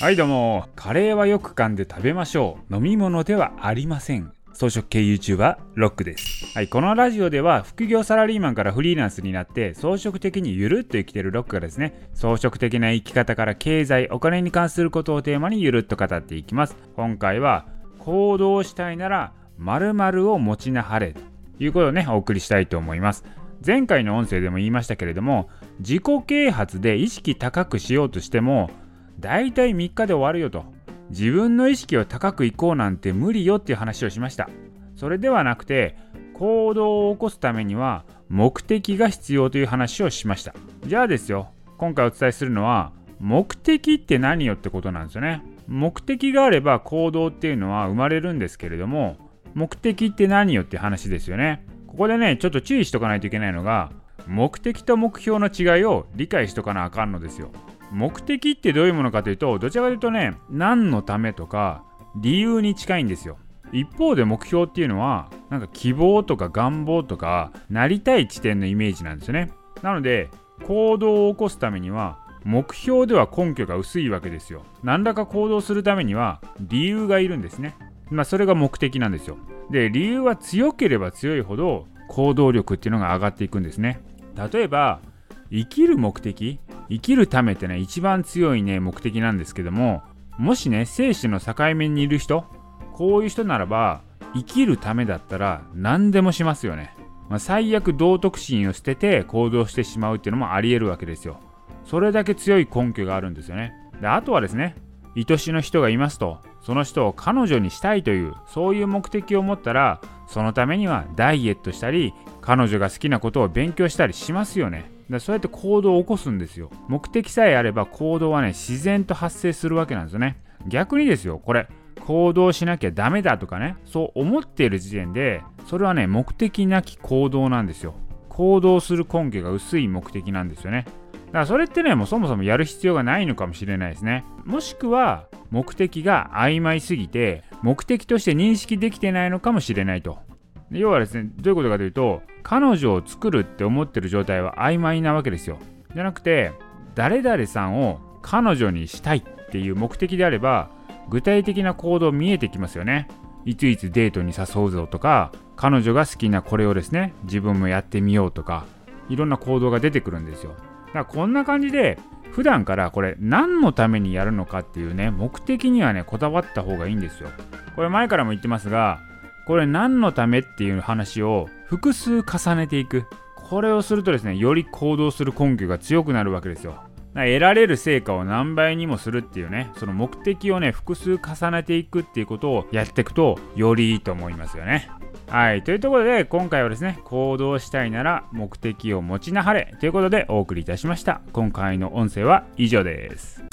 はいどうも。カレーはよく噛んで食べましょう。飲み物ではありません。草食系 YouTuber ロックです。はいこのラジオでは副業サラリーマンからフリーランスになって装飾的にゆるっと生きてるロックがですね装飾的な生き方から経済お金に関することをテーマにゆるっと語っていきます。今回は行動したいなら〇〇を持ちなはれということをねお送りしたいと思います。前回の音声でも言いましたけれども自己啓発で意識高くしようとしても大体3日で終わるよと。自分の意識を高くいこうなんて無理よっていう話をしました。それではなくて行動を起こすためには目的が必要という話をしました。じゃあですよ今回お伝えするのは目的って何よってことなんですよね。目的があれば行動っていうのは生まれるんですけれども目的って何よって話ですよね。ここでねちょっと注意しとかないといけないのが目的と目標の違いを理解しとかなあかんのですよ。目的ってどういうものかというとどちらかというとね何のためとか理由に近いんですよ。一方で目標っていうのはなんか希望とか願望とかなりたい地点のイメージなんですよね。なので行動を起こすためには目標では根拠が薄いわけですよ。何らか行動するためには理由がいるんですね。まあそれが目的なんですよ。で理由は強ければ強いほど行動力っていうのが上がっていくんですね。例えば生きる目的生きるためってね一番強いね目的なんですけどももしね生死の境目にいる人こういう人ならば生きるためだったら何でもしますよね、まあ、最悪道徳心を捨てて行動してしまうっていうのもありえるわけですよ。それだけ強い根拠があるんですよね。であとはですね愛しの人がいますとその人を彼女にしたいというそういう目的を持ったらそのためにはダイエットしたり彼女が好きなことを勉強したりしますよね。だそうやって行動を起こすんですよ。目的さえあれば行動はね自然と発生するわけなんですよね。逆にですよこれ行動しなきゃダメだとかねそう思っている時点でそれはね目的なき行動なんですよ。行動する根拠が薄い目的なんですよね。だからそれってねもうそもそもやる必要がないのかもしれないですね。もしくは目的が曖昧すぎて目的として認識できてないのかもしれないと。要はですねどういうことかというと彼女を作るって思ってる状態は曖昧なわけですよ。じゃなくて誰々さんを彼女にしたいっていう目的であれば具体的な行動見えてきますよね。いついつデートに誘うぞとか彼女が好きなこれをですね自分もやってみようとかいろんな行動が出てくるんですよ。だからこんな感じで普段からこれ何のためにやるのかっていうね目的にはねこだわった方がいいんですよ。これ前からも言ってますがこれ何のためっていう話を複数重ねていく。これをするとですねより行動する根拠が強くなるわけですよ。得られる成果を何倍にもするっていうねその目的をね複数重ねていくっていうことをやっていくとよりいいと思いますよね。はい。というところで今回はですね行動したいなら目的を持ちなはれということでお送りいたしました。今回の音声は以上です。